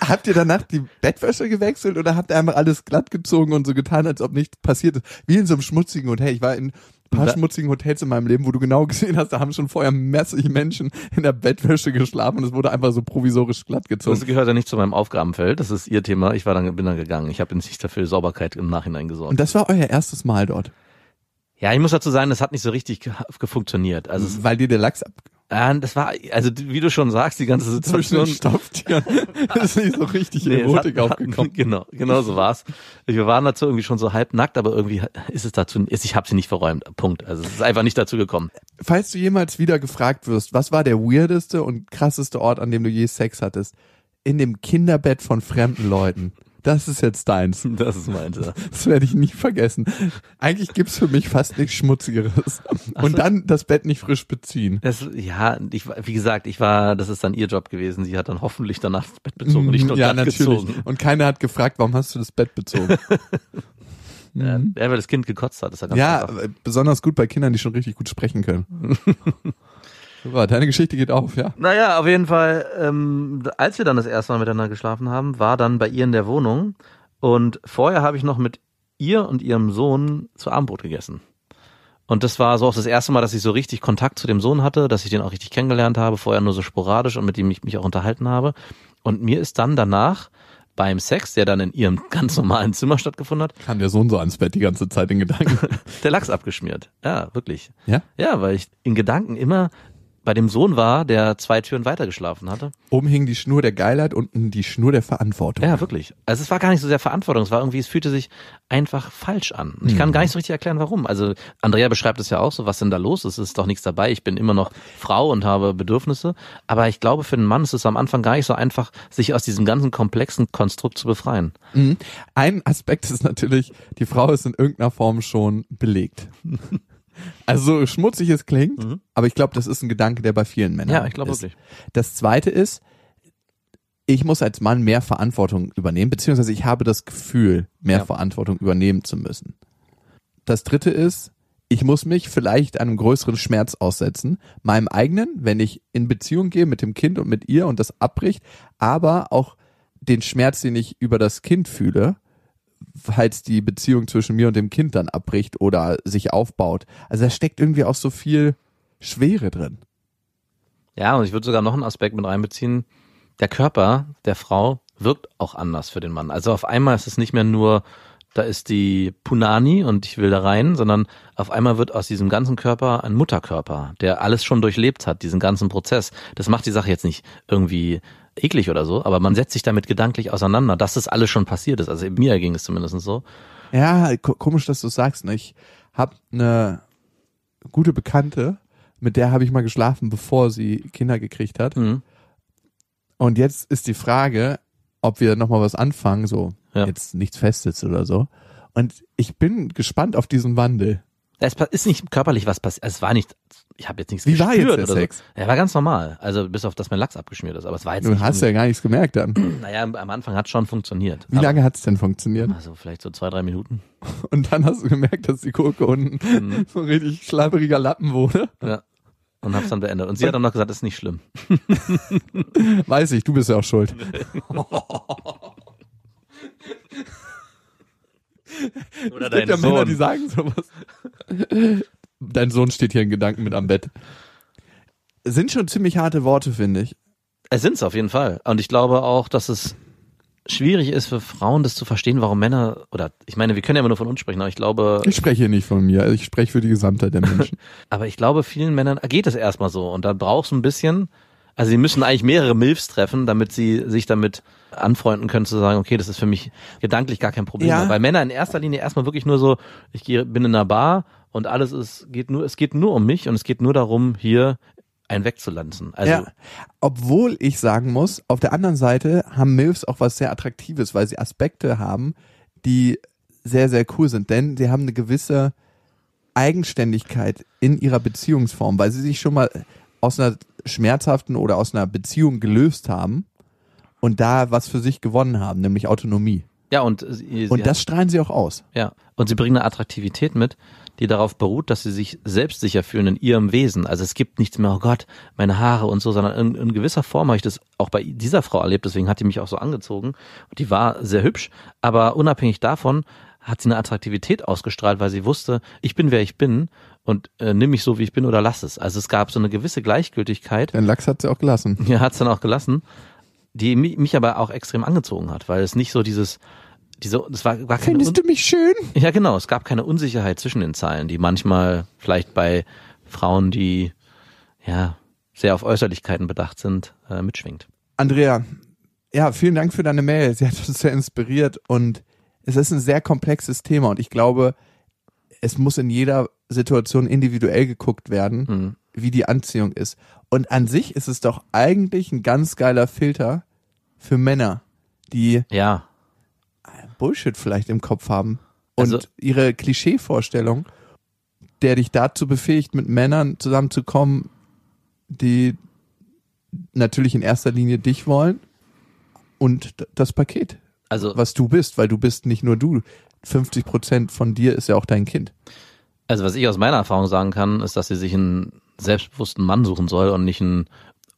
[SPEAKER 5] Habt ihr danach die Bettwäsche gewechselt oder habt ihr einmal alles glatt gezogen und so getan, als ob nichts passiert ist? Wie in so einem schmutzigen Hotel. Ich war in paar schmutzigen Hotels in meinem Leben, wo du genau gesehen hast, da haben schon vorher mäßig Menschen in der Bettwäsche geschlafen und es wurde einfach so provisorisch glatt
[SPEAKER 4] Das
[SPEAKER 5] gezogen.
[SPEAKER 4] gehört ja nicht zu meinem Aufgabenfeld. Das ist ihr Thema. Ich war dann, bin dann gegangen. Ich habe nicht dafür Sauberkeit im Nachhinein gesorgt.
[SPEAKER 5] Und das war euer erstes Mal dort.
[SPEAKER 4] Ja, ich muss dazu sagen, das hat nicht so richtig ge funktioniert. Also
[SPEAKER 5] Weil dir der Lachs ab
[SPEAKER 4] äh, das war, also wie du schon sagst, die ganze
[SPEAKER 5] zwischen den
[SPEAKER 4] Situation.
[SPEAKER 5] Stofftieren ist nicht so richtig
[SPEAKER 4] Nee,
[SPEAKER 5] Erotik
[SPEAKER 4] hat-
[SPEAKER 5] aufgekommen.
[SPEAKER 4] Genau, genau so war's. Wir waren dazu irgendwie schon so halb nackt, aber irgendwie ist es dazu, ist, ich habe sie nicht verräumt. Punkt. Also es ist einfach nicht dazu gekommen.
[SPEAKER 5] Falls du jemals wieder gefragt wirst, was war der weirdeste und krasseste Ort, an dem du je Sex hattest? In dem Kinderbett von fremden Leuten. Das ist jetzt deins.
[SPEAKER 4] Das ist meins. Ja.
[SPEAKER 5] Das werde ich nie vergessen. Eigentlich gibt's für mich fast nichts Schmutzigeres. Und dann das Bett nicht frisch beziehen.
[SPEAKER 4] Das, ja, ich, wie gesagt, ich war, das ist dann ihr Job gewesen. Sie hat dann hoffentlich danach das Bett bezogen und ich nur
[SPEAKER 5] Mhm. ja, natürlich.
[SPEAKER 4] gezogen.
[SPEAKER 5] Und keiner hat gefragt, warum hast du das Bett bezogen?
[SPEAKER 4] Ja, ja, weil das Kind gekotzt hat. Das ist ja ganz
[SPEAKER 5] ja,
[SPEAKER 4] einfach.
[SPEAKER 5] äh, besonders gut bei Kindern, die schon richtig gut sprechen können. Super, deine Geschichte geht auf, ja.
[SPEAKER 4] Naja, auf jeden Fall, ähm, als wir dann das erste Mal miteinander geschlafen haben, war dann bei ihr in der Wohnung und vorher habe ich noch mit ihr und ihrem Sohn zu Abendbrot gegessen. Und das war so auch das erste Mal, dass ich so richtig Kontakt zu dem Sohn hatte, dass ich den auch richtig kennengelernt habe, vorher nur so sporadisch und mit dem ich mich auch unterhalten habe. Und mir ist dann danach beim Sex, der dann in ihrem ganz normalen Zimmer stattgefunden hat,
[SPEAKER 5] Kam der Sohn so ans Bett die ganze Zeit in Gedanken.
[SPEAKER 4] der Lachs abgeschmiert. Ja, wirklich.
[SPEAKER 5] ja?
[SPEAKER 4] Ja, weil ich in Gedanken immer bei dem Sohn war, der zwei Türen weiter geschlafen hatte.
[SPEAKER 5] Oben hing die Schnur der Geilheit, unten die Schnur der Verantwortung.
[SPEAKER 4] Ja, wirklich. Also es war gar nicht so sehr Verantwortung, es war irgendwie, es fühlte sich einfach falsch an. Und ich kann gar nicht so richtig erklären, warum. Also Andrea beschreibt es ja auch so, was denn da los ist. Es ist doch nichts dabei. Ich bin immer noch Frau und habe Bedürfnisse. Aber ich glaube, für einen Mann ist es am Anfang gar nicht so einfach, sich aus diesem ganzen komplexen Konstrukt zu befreien.
[SPEAKER 5] Mhm. Ein Aspekt ist natürlich, die Frau ist in irgendeiner Form schon belegt. Also so schmutzig es klingt, aber ich glaube, das ist ein Gedanke, der bei vielen Männern
[SPEAKER 4] Ja, ich glaube
[SPEAKER 5] ist.
[SPEAKER 4] wirklich.
[SPEAKER 5] Das zweite ist, ich muss als Mann mehr Verantwortung übernehmen, beziehungsweise ich habe das Gefühl, mehr
[SPEAKER 4] Ja.
[SPEAKER 5] Verantwortung übernehmen zu müssen. Das dritte ist, ich muss mich vielleicht einem größeren Schmerz aussetzen, meinem eigenen, wenn ich in Beziehung gehe mit dem Kind und mit ihr und das abbricht, aber auch den Schmerz, den ich über das Kind fühle, falls die Beziehung zwischen mir und dem Kind dann abbricht oder sich aufbaut. Also da steckt irgendwie auch so viel Schwere drin.
[SPEAKER 4] Ja, und ich würde sogar noch einen Aspekt mit reinbeziehen. Der Körper der Frau wirkt auch anders für den Mann. Also auf einmal ist es nicht mehr nur, da ist die Punani und ich will da rein, sondern auf einmal wird aus diesem ganzen Körper ein Mutterkörper, der alles schon durchlebt hat, diesen ganzen Prozess. Das macht die Sache jetzt nicht irgendwie eklig oder so, aber man setzt sich damit gedanklich auseinander, dass das alles schon passiert ist. Also mir ging es zumindest so.
[SPEAKER 5] Ja, ko komisch, dass du sagst. Ne? Ich habe eine gute Bekannte, mit der habe ich mal geschlafen, bevor sie Kinder gekriegt hat.
[SPEAKER 4] Mhm.
[SPEAKER 5] Und jetzt ist die Frage, ob wir nochmal was anfangen, so
[SPEAKER 4] Ja.
[SPEAKER 5] jetzt nichts Festes oder so. Und ich bin gespannt auf diesen Wandel.
[SPEAKER 4] Es ist nicht körperlich was passiert. Es war nicht, ich habe jetzt nichts
[SPEAKER 5] Wie war jetzt der Sex?
[SPEAKER 4] Er war ganz normal. Also bis auf, dass mein Lachs abgeschmiert ist. Aber es war jetzt
[SPEAKER 5] Du
[SPEAKER 4] nicht
[SPEAKER 5] hast ja gar nichts gemerkt dann.
[SPEAKER 4] Naja, am Anfang hat schon funktioniert.
[SPEAKER 5] Wie lange hat's denn funktioniert?
[SPEAKER 4] Aber, also vielleicht so zwei, drei Minuten.
[SPEAKER 5] Und dann hast du gemerkt, dass die Gurke unten
[SPEAKER 4] Mhm.
[SPEAKER 5] so ein richtig schlabberiger Lappen wurde.
[SPEAKER 4] Ja. Und hab's dann beendet. Und sie hat dann noch gesagt, das ist nicht schlimm.
[SPEAKER 5] Weiß ich, du bist ja auch schuld.
[SPEAKER 4] Oder
[SPEAKER 5] gibt ja Männer, die sagen sowas. Dein Sohn steht hier in Gedanken mit am Bett. Sind schon ziemlich harte Worte, finde ich.
[SPEAKER 4] Es sind's auf jeden Fall. Und ich glaube auch, dass es schwierig ist für Frauen, das zu verstehen, warum Männer, oder ich meine, wir können ja immer nur von uns sprechen, aber ich glaube,
[SPEAKER 5] Ich spreche hier nicht von mir, ich spreche für die Gesamtheit der Menschen.
[SPEAKER 4] aber ich glaube, vielen Männern geht es erstmal so. Und da brauchst du ein bisschen, also sie müssen eigentlich mehrere Milfs treffen, damit sie sich damit anfreunden können zu sagen, okay, das ist für mich gedanklich gar kein Problem.
[SPEAKER 5] Ja.
[SPEAKER 4] Weil Männer in erster Linie erstmal wirklich nur so, ich gehe, bin in einer Bar und alles ist, geht nur, es geht nur um mich und es geht nur darum, hier einen wegzulanzen. Also,
[SPEAKER 5] ja. Obwohl ich sagen muss, auf der anderen Seite haben Milfs auch was sehr Attraktives, weil sie Aspekte haben, die sehr, sehr cool sind. Denn sie haben eine gewisse Eigenständigkeit in ihrer Beziehungsform, weil sie sich schon mal aus einer schmerzhaften oder aus einer Beziehung gelöst haben und da was für sich gewonnen haben, nämlich Autonomie.
[SPEAKER 4] ja, und sie,
[SPEAKER 5] Und das strahlen sie auch aus.
[SPEAKER 4] Ja, und sie bringen eine Attraktivität mit, die darauf beruht, dass sie sich selbstsicher fühlen in ihrem Wesen. Also es gibt nichts mehr, oh Gott, meine Haare und so, sondern in, in gewisser Form habe ich das auch bei dieser Frau erlebt, deswegen hat die mich auch so angezogen. Und die war sehr hübsch, aber unabhängig davon hat sie eine Attraktivität ausgestrahlt, weil sie wusste, ich bin wer ich bin und äh, nimm mich so wie ich bin oder lass es. Also es gab so eine gewisse Gleichgültigkeit,
[SPEAKER 5] Den Lachs hat sie auch gelassen.
[SPEAKER 4] ja, hat's dann auch gelassen, die mi- mich aber auch extrem angezogen hat, weil es nicht so dieses diese, es war, war keine
[SPEAKER 5] Findest du mich schön?
[SPEAKER 4] Ja, genau. Es gab keine Unsicherheit zwischen den Zeilen, die manchmal vielleicht bei Frauen, die ja sehr auf Äußerlichkeiten bedacht sind, äh, mitschwingt.
[SPEAKER 5] Andrea, ja, vielen Dank für deine Mail. Sie hat uns sehr inspiriert und es ist ein sehr komplexes Thema und ich glaube, es muss in jeder Situation individuell geguckt werden,
[SPEAKER 4] Mhm.
[SPEAKER 5] wie die Anziehung ist. Und an sich ist es doch eigentlich ein ganz geiler Filter für Männer, die
[SPEAKER 4] Ja,
[SPEAKER 5] Bullshit vielleicht im Kopf haben und
[SPEAKER 4] Also-
[SPEAKER 5] ihre Klischeevorstellung, der dich dazu befähigt, mit Männern zusammenzukommen, die natürlich in erster Linie dich wollen und das Paket,
[SPEAKER 4] also
[SPEAKER 5] was du bist, weil du bist nicht nur du. 50 Prozent von dir ist ja auch dein Kind.
[SPEAKER 4] Also was ich aus meiner Erfahrung sagen kann, ist, dass sie sich einen selbstbewussten Mann suchen soll und nicht einen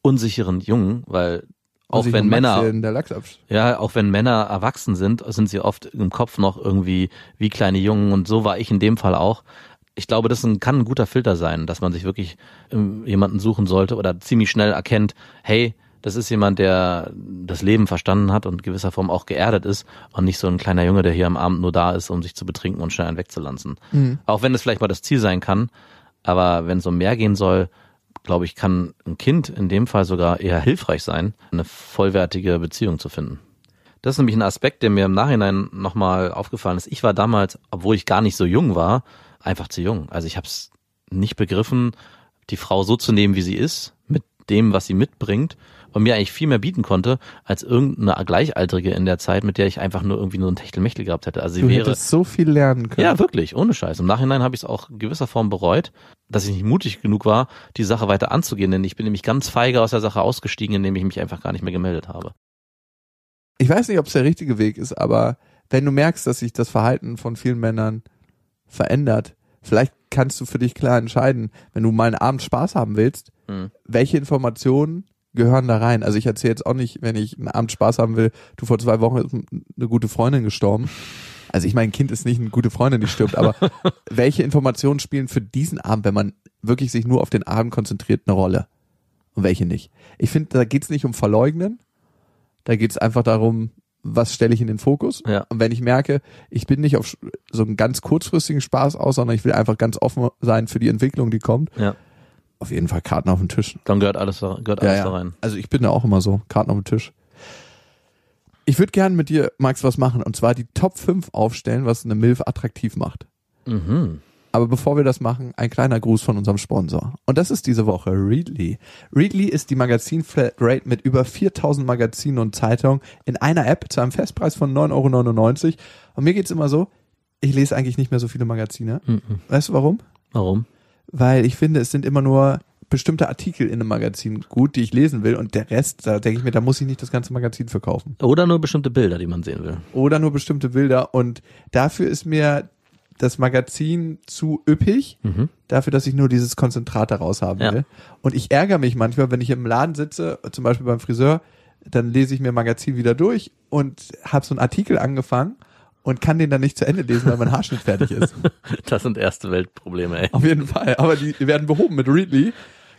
[SPEAKER 4] unsicheren Jungen, weil auch wenn Männer, ja, auch wenn Männer erwachsen sind, sind sie oft im Kopf noch irgendwie wie kleine Jungen und so war ich in dem Fall auch. Ich glaube, das kann ein guter Filter sein, dass man sich wirklich ähm, jemanden suchen sollte oder ziemlich schnell erkennt, hey, das ist jemand, der das Leben verstanden hat und gewisser Form auch geerdet ist und nicht so ein kleiner Junge, der hier am Abend nur da ist, um sich zu betrinken und schnell einen wegzulanzen. Auch wenn es vielleicht mal das Ziel sein kann, aber wenn es um mehr gehen soll, glaube ich, kann ein Kind in dem Fall sogar eher hilfreich sein, eine vollwertige Beziehung zu finden. Das ist nämlich ein Aspekt, der mir im Nachhinein nochmal aufgefallen ist. Ich war damals, obwohl ich gar nicht so jung war, einfach zu jung. Also ich habe es nicht begriffen, die Frau so zu nehmen, wie sie ist, mit dem, was sie mitbringt und mir eigentlich viel mehr bieten konnte, als irgendeine Gleichaltrige in der Zeit, mit der ich einfach nur irgendwie nur ein Techtelmechtel gehabt hätte. Also sie
[SPEAKER 5] Du
[SPEAKER 4] wäre
[SPEAKER 5] hättest so viel lernen können.
[SPEAKER 4] ja, wirklich, ohne Scheiß. Im Nachhinein habe ich es auch in gewisser Form bereut, dass ich nicht mutig genug war, die Sache weiter anzugehen, denn ich bin nämlich ganz feige aus der Sache ausgestiegen, indem ich mich einfach gar nicht mehr gemeldet habe.
[SPEAKER 5] ich weiß nicht, ob es der richtige Weg ist, aber wenn du merkst, dass sich das Verhalten von vielen Männern verändert, vielleicht kannst du für dich klar entscheiden, wenn du mal einen Abend Spaß haben willst,
[SPEAKER 4] Hm.
[SPEAKER 5] welche Informationen gehören da rein. Also ich erzähle jetzt auch nicht, wenn ich einen Abend Spaß haben will, du vor zwei Wochen ist eine gute Freundin gestorben. Also ich meine, ein Kind ist nicht eine gute Freundin, die stirbt, aber welche Informationen spielen für diesen Abend, wenn man wirklich sich nur auf den Abend konzentriert, eine Rolle? Und welche nicht? Ich finde, da geht's nicht um Verleugnen, da geht's einfach darum, was stelle ich in den Fokus.
[SPEAKER 4] Ja.
[SPEAKER 5] Und wenn ich merke, ich bin nicht auf so einen ganz kurzfristigen Spaß aus, sondern ich will einfach ganz offen sein für die Entwicklung, die kommt,
[SPEAKER 4] Ja.
[SPEAKER 5] Auf jeden Fall Karten auf den Tisch.
[SPEAKER 4] Dann gehört alles da, gehört
[SPEAKER 5] Ja,
[SPEAKER 4] alles
[SPEAKER 5] ja.
[SPEAKER 4] da rein.
[SPEAKER 5] Also ich bin da auch immer so, Karten auf den Tisch. Ich würde gerne mit dir, Max, was machen. Und zwar die Top 5 aufstellen, was eine MILF attraktiv macht.
[SPEAKER 4] Mhm.
[SPEAKER 5] Aber bevor wir das machen, ein kleiner Gruß von unserem Sponsor. Und das ist diese Woche Readly. Readly ist die Magazin-Flatrate mit über 4000 Magazinen und Zeitungen in einer App zu einem Festpreis von 9,99 Euro. Und mir geht's immer so, ich lese eigentlich nicht mehr so viele Magazine.
[SPEAKER 4] Mhm.
[SPEAKER 5] Weißt du warum?
[SPEAKER 4] Warum?
[SPEAKER 5] Weil ich finde, es sind immer nur bestimmte Artikel in einem Magazin gut, die ich lesen will. Und der Rest, da denke ich mir, da muss ich nicht das ganze Magazin verkaufen.
[SPEAKER 4] Oder nur bestimmte Bilder, die man sehen will.
[SPEAKER 5] Oder nur bestimmte Bilder. Und dafür ist mir das Magazin zu üppig,
[SPEAKER 4] Mhm.
[SPEAKER 5] dafür, dass ich nur dieses Konzentrat daraus haben
[SPEAKER 4] Ja.
[SPEAKER 5] will. Und ich ärgere mich manchmal, wenn ich im Laden sitze, zum Beispiel beim Friseur, dann lese ich mir Magazin wieder durch und habe so einen Artikel angefangen und kann den dann nicht zu Ende lesen, weil mein Haarschnitt fertig ist.
[SPEAKER 4] Das sind erste Weltprobleme, ey.
[SPEAKER 5] Auf jeden Fall. Aber die werden behoben mit Readly.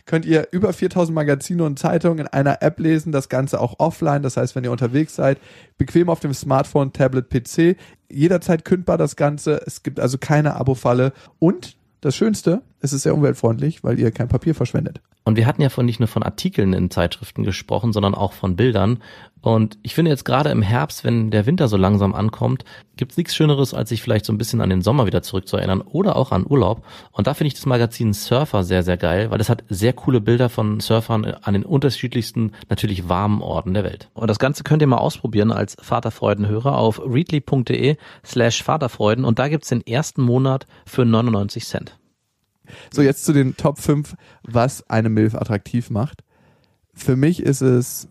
[SPEAKER 5] Könnt ihr über 4000 Magazine und Zeitungen in einer App lesen, das Ganze auch offline. Das heißt, wenn ihr unterwegs seid, bequem auf dem Smartphone, Tablet, PC, jederzeit kündbar das Ganze. Es gibt also keine Abo-Falle. Und das Schönste, es ist sehr umweltfreundlich, weil ihr kein Papier verschwendet.
[SPEAKER 4] Und wir hatten ja von nicht nur von Artikeln in Zeitschriften gesprochen, sondern auch von Bildern. Und ich finde jetzt gerade im Herbst, wenn der Winter so langsam ankommt, gibt's nichts Schöneres, als sich vielleicht so ein bisschen an den Sommer wieder zurückzuerinnern oder auch an Urlaub. Und da finde ich das Magazin Surfer sehr, sehr geil, weil es hat sehr coole Bilder von Surfern an den unterschiedlichsten, natürlich warmen Orten der Welt. Und das Ganze könnt ihr mal ausprobieren als Vaterfreudenhörer auf readly.de slash Vaterfreuden. Und da gibt's den ersten Monat für 99 Cent.
[SPEAKER 5] So, jetzt zu den Top 5, was eine MILF attraktiv macht. Für mich ist es,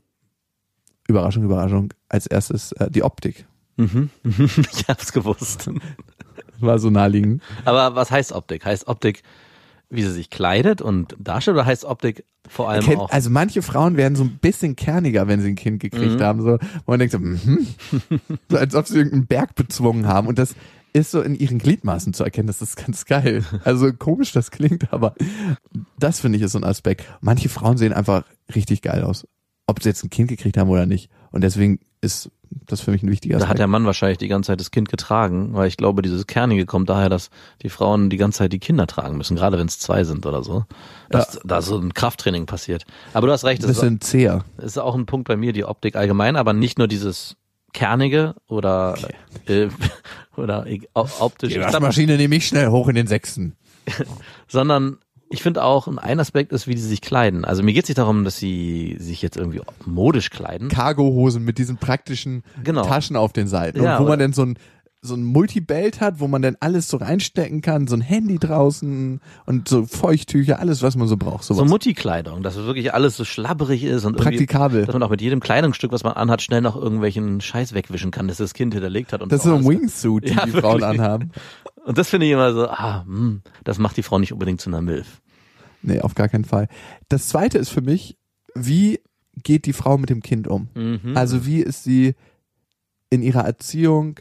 [SPEAKER 5] Überraschung, Überraschung, als erstes äh, die Optik.
[SPEAKER 4] Mhm. ich hab's gewusst.
[SPEAKER 5] War so naheliegend.
[SPEAKER 4] Aber was heißt Optik? Heißt Optik, wie sie sich kleidet und darstellt oder heißt Optik vor allem
[SPEAKER 5] Kennt,
[SPEAKER 4] auch?
[SPEAKER 5] also manche Frauen werden so ein bisschen kerniger, wenn sie ein Kind gekriegt
[SPEAKER 4] Mhm.
[SPEAKER 5] haben, so, wo man denkt so, mhm. so als ob sie irgendeinen Berg bezwungen haben und das ist so in ihren Gliedmaßen zu erkennen, das ist ganz geil. Also komisch das klingt, aber das finde ich ist so ein Aspekt. Manche Frauen sehen einfach richtig geil aus, ob sie jetzt ein Kind gekriegt haben oder nicht und deswegen ist das ist für mich ein wichtiger
[SPEAKER 4] Da
[SPEAKER 5] Aspekt.
[SPEAKER 4] hat der Mann wahrscheinlich die ganze Zeit das Kind getragen, weil ich glaube, dieses Kernige kommt daher, dass die Frauen die ganze Zeit die Kinder tragen müssen, gerade wenn es zwei sind oder so. Dass da so ein Krafttraining passiert. Aber du hast recht, das ist,
[SPEAKER 5] bisschen zäher.
[SPEAKER 4] ist auch ein Punkt bei mir, die Optik allgemein, aber nicht nur dieses Kernige oder äh, oder e- op- optisch,
[SPEAKER 5] Die Waschmaschine nehme ich schnell hoch in den Sechsten.
[SPEAKER 4] sondern ich finde auch, ein Aspekt ist, wie sie sich kleiden. Also mir geht es nicht darum, dass sie sich jetzt irgendwie modisch kleiden.
[SPEAKER 5] Cargohosen mit diesen praktischen
[SPEAKER 4] Genau.
[SPEAKER 5] Taschen auf den Seiten.
[SPEAKER 4] Ja,
[SPEAKER 5] und wo man dann so ein so ein Multibelt hat, wo man dann alles so reinstecken kann, so ein Handy draußen und so Feuchttücher, alles, was man so braucht. Sowas.
[SPEAKER 4] So Mutti-Kleidung, dass wirklich alles so schlabberig ist und
[SPEAKER 5] Praktikabel.
[SPEAKER 4] dass man auch mit jedem Kleidungsstück, was man anhat, schnell noch irgendwelchen Scheiß wegwischen kann, dass das Kind hinterlegt hat. Und
[SPEAKER 5] das ist so ein. Wingsuit, die
[SPEAKER 4] Ja,
[SPEAKER 5] die Frauen
[SPEAKER 4] wirklich.
[SPEAKER 5] anhaben.
[SPEAKER 4] Und das finde ich immer so, ah, hm, das macht die Frau nicht unbedingt zu einer Milf.
[SPEAKER 5] Nee, auf gar keinen Fall. Das zweite ist für mich, wie geht die Frau mit dem Kind um?
[SPEAKER 4] Mhm.
[SPEAKER 5] Also wie ist sie in ihrer Erziehung?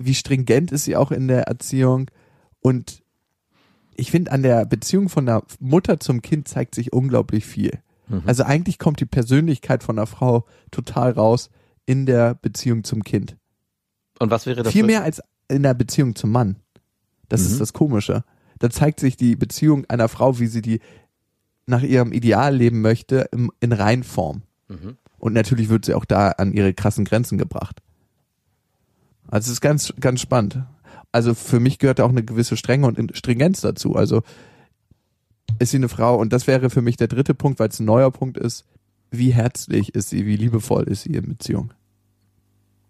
[SPEAKER 5] Wie stringent ist sie auch in der Erziehung? Und ich finde, an der Beziehung von der Mutter zum Kind zeigt sich unglaublich viel.
[SPEAKER 4] Mhm.
[SPEAKER 5] Also eigentlich kommt die Persönlichkeit von der Frau total raus in der Beziehung zum Kind.
[SPEAKER 4] Und was wäre das?
[SPEAKER 5] Viel mehr als in der Beziehung zum Mann. Das
[SPEAKER 4] Mhm.
[SPEAKER 5] ist das Komische. Da zeigt sich die Beziehung einer Frau, wie sie die nach ihrem Ideal leben möchte, im, in Reinform.
[SPEAKER 4] Mhm.
[SPEAKER 5] Und natürlich wird sie auch da an ihre krassen Grenzen gebracht. Also es ist ganz, ganz spannend. Also für mich gehört da auch eine gewisse Strenge und Stringenz dazu. Also ist sie eine Frau und das wäre für mich der dritte Punkt, weil es ein neuer Punkt ist. Wie herzlich ist sie, wie liebevoll ist sie in Beziehung?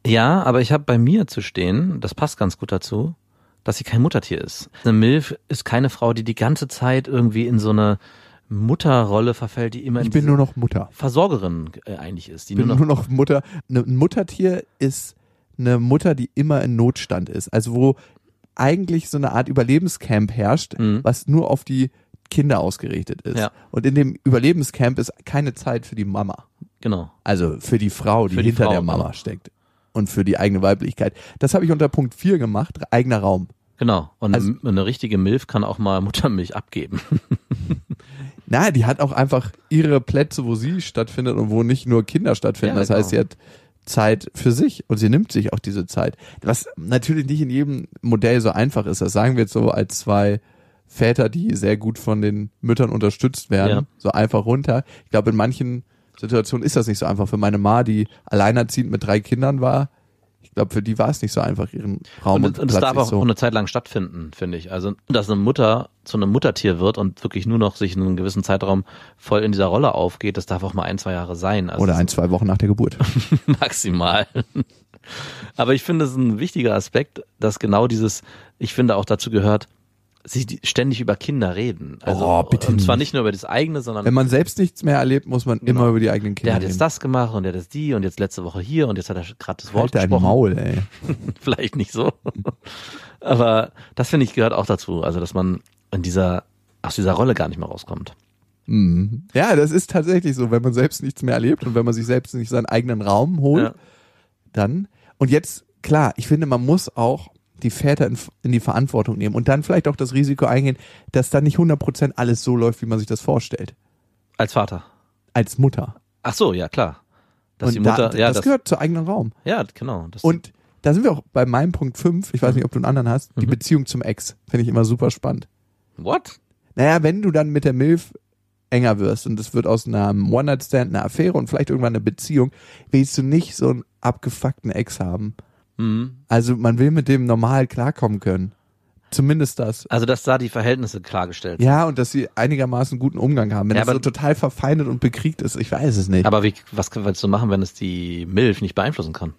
[SPEAKER 4] Ja, aber ich habe bei mir zu stehen, das passt ganz gut dazu, dass sie kein Muttertier ist. Eine Milf ist keine Frau, die die ganze Zeit irgendwie in so eine Mutterrolle verfällt, die immer
[SPEAKER 5] Ich
[SPEAKER 4] in
[SPEAKER 5] bin nur noch Mutter.
[SPEAKER 4] Versorgerin äh, eigentlich ist. Die
[SPEAKER 5] Ich bin
[SPEAKER 4] nur
[SPEAKER 5] nur
[SPEAKER 4] noch,
[SPEAKER 5] noch Mutter. Ein Muttertier ist eine Mutter, die immer in Notstand ist. Also wo eigentlich so eine Art Überlebenscamp herrscht,
[SPEAKER 4] Mhm.
[SPEAKER 5] was nur auf die Kinder ausgerichtet ist.
[SPEAKER 4] Ja.
[SPEAKER 5] Und in dem Überlebenscamp ist keine Zeit für die Mama.
[SPEAKER 4] genau.
[SPEAKER 5] Also für die Frau, die,
[SPEAKER 4] Für die
[SPEAKER 5] hinter
[SPEAKER 4] Frau,
[SPEAKER 5] der Mama
[SPEAKER 4] genau.
[SPEAKER 5] steckt. Und für die eigene Weiblichkeit. Das habe ich unter Punkt 4 gemacht, eigener Raum.
[SPEAKER 4] Genau. Und
[SPEAKER 5] Also-
[SPEAKER 4] eine richtige Milf kann auch mal Muttermilch abgeben.
[SPEAKER 5] Na, die hat auch einfach ihre Plätze, wo sie stattfindet und wo nicht nur Kinder stattfinden.
[SPEAKER 4] Ja,
[SPEAKER 5] das heißt, sie
[SPEAKER 4] genau.
[SPEAKER 5] hat Zeit für sich und sie nimmt sich auch diese Zeit. Was natürlich nicht in jedem Modell so einfach ist. Das sagen wir jetzt so als zwei Väter, die sehr gut von den Müttern unterstützt werden.
[SPEAKER 4] Ja.
[SPEAKER 5] So einfach runter. Ich glaube, in manchen Situationen ist das nicht so einfach. Für meine Ma, die alleinerziehend mit drei Kindern war, ich glaube, für die war es nicht so einfach, ihren Raum und,
[SPEAKER 4] Und, und es
[SPEAKER 5] Platz
[SPEAKER 4] darf
[SPEAKER 5] sich
[SPEAKER 4] auch
[SPEAKER 5] so.
[SPEAKER 4] eine Zeit lang stattfinden, finde ich. Also, dass eine Mutter zu einem Muttertier wird und wirklich nur noch sich in einem gewissen Zeitraum voll in dieser Rolle aufgeht, das darf auch mal ein, zwei Jahre sein. Also
[SPEAKER 5] Oder ein, zwei Wochen nach der Geburt.
[SPEAKER 4] maximal. Aber ich finde es ist ein wichtiger Aspekt, dass genau dieses, ich finde auch dazu gehört, sie ständig über Kinder reden. Also,
[SPEAKER 5] Oh, bitte
[SPEAKER 4] und zwar
[SPEAKER 5] nicht.
[SPEAKER 4] nur über das eigene, sondern
[SPEAKER 5] Wenn man selbst nichts mehr erlebt, muss man
[SPEAKER 4] Genau.
[SPEAKER 5] immer über die eigenen Kinder
[SPEAKER 4] der hat
[SPEAKER 5] reden.
[SPEAKER 4] jetzt das gemacht und der hat jetzt die und jetzt letzte Woche hier und jetzt hat er gerade das Wort
[SPEAKER 5] Halt
[SPEAKER 4] gesprochen.
[SPEAKER 5] Maul, ey.
[SPEAKER 4] Vielleicht nicht so. Aber das finde ich gehört auch dazu. Also, dass man in dieser, aus dieser Rolle gar nicht mehr rauskommt.
[SPEAKER 5] Mhm. Ja, das ist tatsächlich so, wenn man selbst nichts mehr erlebt und wenn man sich selbst nicht seinen eigenen Raum holt,
[SPEAKER 4] Ja.
[SPEAKER 5] dann. Und jetzt, klar, ich finde, man muss auch die Väter in, in die Verantwortung nehmen und dann vielleicht auch das Risiko eingehen, dass dann nicht 100% alles so läuft, wie man sich das vorstellt.
[SPEAKER 4] Als Vater.
[SPEAKER 5] Als Mutter.
[SPEAKER 4] Ach so, ja, klar. Dass
[SPEAKER 5] und
[SPEAKER 4] die Mutter,
[SPEAKER 5] da,
[SPEAKER 4] ja,
[SPEAKER 5] das,
[SPEAKER 4] das,
[SPEAKER 5] gehört zu eigenen Raum.
[SPEAKER 4] ja, genau.
[SPEAKER 5] Und da sind wir auch bei meinem Punkt 5, ich weiß nicht, ob du einen anderen hast, die Beziehung zum Ex. Finde ich immer super spannend.
[SPEAKER 4] what?
[SPEAKER 5] Naja, wenn du dann mit der Milf enger wirst und es wird aus einem One-Night-Stand eine Affäre und vielleicht irgendwann eine Beziehung, willst du nicht so einen abgefuckten Ex haben.
[SPEAKER 4] Mhm.
[SPEAKER 5] Also man will mit dem normal klarkommen können. Zumindest das.
[SPEAKER 4] Also, dass da die Verhältnisse klargestellt sind.
[SPEAKER 5] Ja, und dass sie einigermaßen guten Umgang haben. Wenn
[SPEAKER 4] Ja,
[SPEAKER 5] das so total verfeindet und bekriegt ist, ich weiß es nicht.
[SPEAKER 4] Aber wie, was willst du machen, wenn es die Milf nicht beeinflussen kann?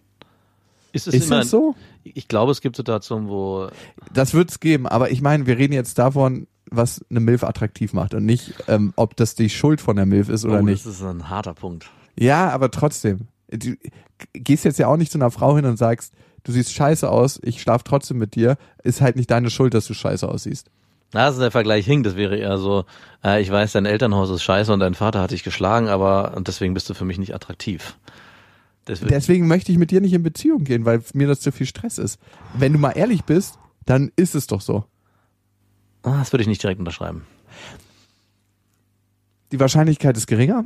[SPEAKER 4] Ist es
[SPEAKER 5] ist
[SPEAKER 4] immer,
[SPEAKER 5] das so?
[SPEAKER 4] Ich glaube, es gibt Situationen, wo,
[SPEAKER 5] Das wird's geben, aber ich meine, wir reden jetzt davon, was eine Milf attraktiv macht und nicht, ähm, ob das die Schuld von der Milf ist oder
[SPEAKER 4] oh,
[SPEAKER 5] nicht.
[SPEAKER 4] das ist ein harter Punkt.
[SPEAKER 5] Ja, aber trotzdem. Du gehst jetzt ja auch nicht zu einer Frau hin und sagst, du siehst scheiße aus, ich schlaf trotzdem mit dir. Ist halt nicht deine Schuld, dass du scheiße aussiehst.
[SPEAKER 4] Na, also der Vergleich hinkt, das wäre eher so, äh, ich weiß, dein Elternhaus ist scheiße und dein Vater hat dich geschlagen, aber und deswegen bist du für mich nicht attraktiv. Das wird,
[SPEAKER 5] Deswegen möchte ich mit dir nicht in Beziehung gehen, weil mir das zu viel Stress ist. Wenn du mal ehrlich bist, dann ist es doch so.
[SPEAKER 4] ah, das würde ich nicht direkt unterschreiben.
[SPEAKER 5] Die Wahrscheinlichkeit ist geringer.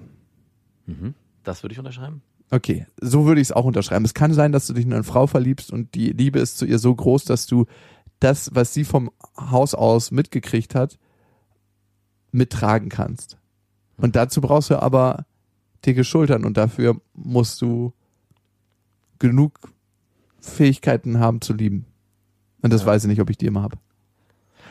[SPEAKER 4] Mhm. Das würde ich unterschreiben.
[SPEAKER 5] Okay, so würde ich es auch unterschreiben. Es kann sein, dass du dich in eine Frau verliebst und die Liebe ist zu ihr so groß, dass du das, was sie vom Haus aus mitgekriegt hat, mittragen kannst. Und dazu brauchst du aber dicke Schultern und dafür musst du genug Fähigkeiten haben zu lieben. Und das
[SPEAKER 4] Ja.
[SPEAKER 5] weiß ich nicht, ob ich die immer habe.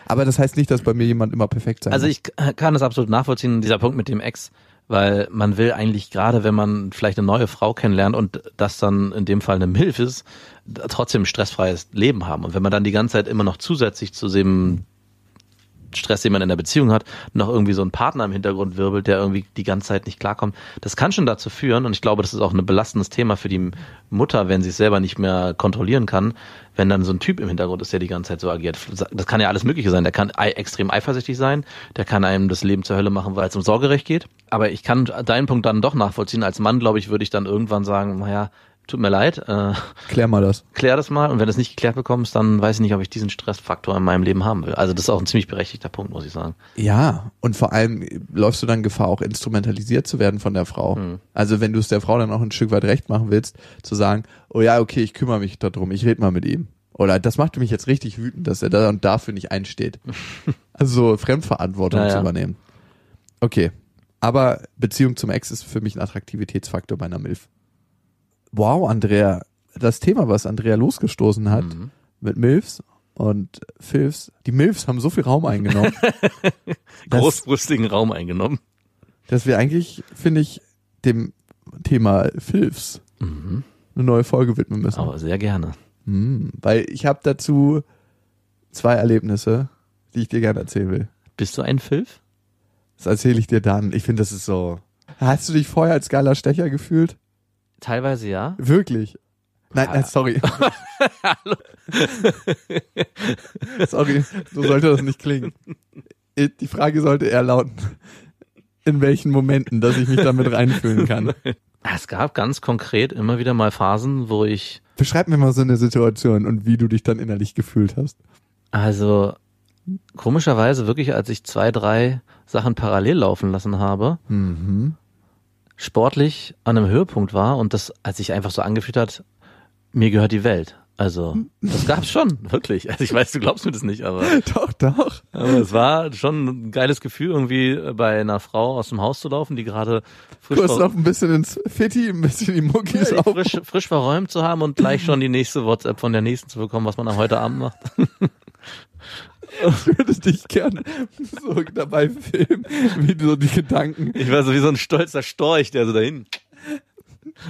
[SPEAKER 5] Aber das heißt nicht, dass bei mir jemand immer perfekt sein
[SPEAKER 4] Also ich kann das absolut nachvollziehen, dieser Punkt mit dem Ex, weil man will eigentlich gerade, wenn man vielleicht eine neue Frau kennenlernt und das dann in dem Fall eine Milf ist, trotzdem ein stressfreies Leben haben. Und wenn man dann die ganze Zeit immer noch zusätzlich zu dem Stress, den man in der Beziehung hat, noch irgendwie so einen Partner im Hintergrund wirbelt, der irgendwie die ganze Zeit nicht klarkommt. Das kann schon dazu führen, und ich glaube, das ist auch ein belastendes Thema für die Mutter, wenn sie es selber nicht mehr kontrollieren kann, wenn dann so ein Typ im Hintergrund ist, der die ganze Zeit so agiert. Das kann ja alles Mögliche sein. Der kann extrem eifersüchtig sein, der kann einem das Leben zur Hölle machen, weil es um Sorgerecht geht. Aber ich kann deinen Punkt dann doch nachvollziehen. Als Mann, glaube ich, würde ich dann irgendwann sagen, naja, tut mir leid, äh,
[SPEAKER 5] Klär mal das.
[SPEAKER 4] klär das mal und wenn du es nicht geklärt bekommst, dann weiß ich nicht, ob ich diesen Stressfaktor in meinem Leben haben will. Also das ist auch ein ziemlich berechtigter Punkt, muss ich sagen.
[SPEAKER 5] Ja, und vor allem läufst du dann Gefahr, auch instrumentalisiert zu werden von der Frau.
[SPEAKER 4] Hm.
[SPEAKER 5] Also wenn du es der Frau dann auch ein Stück weit recht machen willst, zu sagen, oh ja, okay, ich kümmere mich darum, ich rede mal mit ihm. Oder das macht mich jetzt richtig wütend, dass er da und dafür nicht einsteht. Also so Fremdverantwortung
[SPEAKER 4] Ja, ja.
[SPEAKER 5] zu übernehmen. Okay. Aber Beziehung zum Ex ist für mich ein Attraktivitätsfaktor bei einer Milf. Wow, Andrea, das Thema, was Andrea losgestoßen hat
[SPEAKER 4] Mhm.
[SPEAKER 5] mit Milfs und Filfs, die Milfs haben so viel Raum eingenommen. dass-
[SPEAKER 4] Großbrüstigen Raum eingenommen.
[SPEAKER 5] dass wir eigentlich, finde ich, dem Thema Filfs
[SPEAKER 4] Mhm.
[SPEAKER 5] eine neue Folge widmen müssen.
[SPEAKER 4] Aber sehr gerne.
[SPEAKER 5] Hm, weil ich habe dazu zwei Erlebnisse, die ich dir gerne erzählen will.
[SPEAKER 4] Bist du ein Filf?
[SPEAKER 5] Das erzähle ich dir dann. Ich finde, das ist so. Hast du dich vorher als geiler Stecher gefühlt?
[SPEAKER 4] Teilweise ja.
[SPEAKER 5] Wirklich? Nein, nein sorry. sorry, so sollte das nicht klingen. Die Frage sollte eher lauten, in welchen Momenten, dass ich mich damit reinfühlen kann.
[SPEAKER 4] Es gab ganz konkret immer wieder mal Phasen, wo ich,
[SPEAKER 5] Beschreib mir mal so eine Situation und wie du dich dann innerlich gefühlt hast.
[SPEAKER 4] also komischerweise wirklich, als ich zwei, drei Sachen parallel laufen lassen habe,
[SPEAKER 5] Mhm.
[SPEAKER 4] Sportlich an einem Höhepunkt war und das, als sich einfach so angefühlt hat, mir gehört die Welt. Also, das gab's schon, wirklich. Also ich weiß, du glaubst mir das nicht, aber,
[SPEAKER 5] Doch, doch.
[SPEAKER 4] aber es war schon ein geiles Gefühl, irgendwie bei einer Frau aus dem Haus zu laufen, die gerade frisch,
[SPEAKER 5] Kurz
[SPEAKER 4] ver-
[SPEAKER 5] noch ein bisschen ins Fitti, ein bisschen die Muckis
[SPEAKER 4] Ja, die frisch, frisch verräumt zu haben und gleich schon die nächste WhatsApp von der nächsten zu bekommen, was man am heute Abend macht.
[SPEAKER 5] Ich würde dich gern so dabei filmen, wie so die Gedanken.
[SPEAKER 4] Ich war so wie so ein stolzer Storch, der so dahin.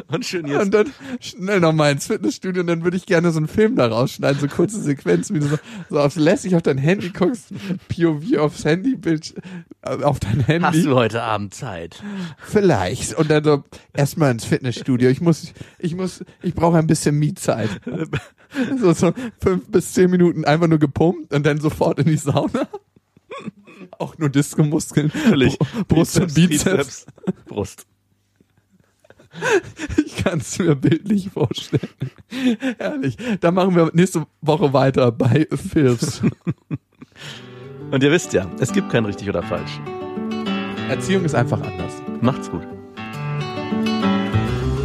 [SPEAKER 4] Und schön jetzt.
[SPEAKER 5] Und dann schnell nochmal ins Fitnessstudio und dann würde ich gerne so einen Film da rausschneiden, so kurze Sequenzen, wie du so, so aufs lässig auf dein Handy guckst, POV aufs Handybild, äh, auf dein Handy.
[SPEAKER 4] Hast du heute Abend Zeit?
[SPEAKER 5] Vielleicht. Und dann so erstmal ins Fitnessstudio. Ich muss, ich muss, ich brauche ein bisschen Mietzeit. So, so fünf bis zehn Minuten einfach nur gepumpt und dann sofort in die Sauna. Auch nur Disco-Muskeln.
[SPEAKER 4] Natürlich.
[SPEAKER 5] Br- Brust und Bizeps.
[SPEAKER 4] Brust.
[SPEAKER 5] Ich kann es mir bildlich vorstellen. Herrlich. Da machen wir nächste Woche weiter bei Films.
[SPEAKER 4] Und ihr wisst ja, es gibt kein richtig oder falsch.
[SPEAKER 5] Erziehung ist einfach anders.
[SPEAKER 4] Macht's gut.